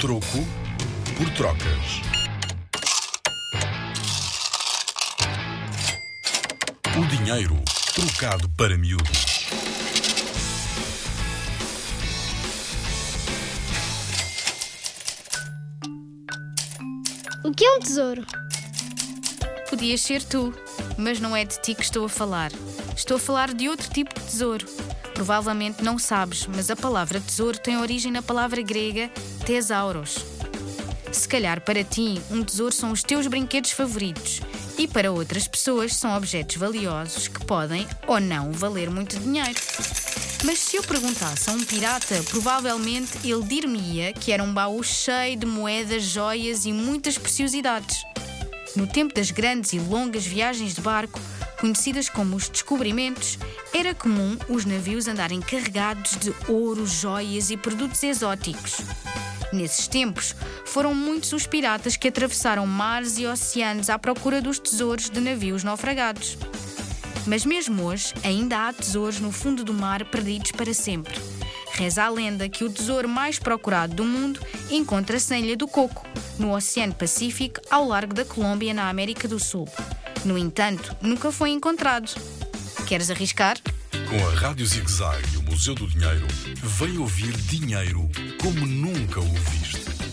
Troco por trocas. O dinheiro trocado para miúdos. O que é um tesouro? Podias ser tu, mas não é de ti que estou a falar. Estou a falar de outro tipo de tesouro. Provavelmente não sabes, mas a palavra tesouro tem origem na palavra grega tesauros. Se calhar para ti, um tesouro são os teus brinquedos favoritos e para outras pessoas são objetos valiosos que podem ou não valer muito dinheiro. Mas se eu perguntasse a um pirata, provavelmente ele dir-me-ia que era um baú cheio de moedas, joias e muitas preciosidades. No tempo das grandes e longas viagens de barco, conhecidas como os descobrimentos, era comum os navios andarem carregados de ouro, joias e produtos exóticos. Nesses tempos, foram muitos os piratas que atravessaram mares e oceanos à procura dos tesouros de navios naufragados. Mas mesmo hoje, ainda há tesouros no fundo do mar perdidos para sempre. Reza a lenda que o tesouro mais procurado do mundo encontra-se na Ilha do Coco, no Oceano Pacífico, ao largo da Colômbia, na América do Sul. No entanto, nunca foi encontrado. Queres arriscar? Com a Rádio Zig Zag e o Museu do Dinheiro, vem ouvir dinheiro como nunca o viste.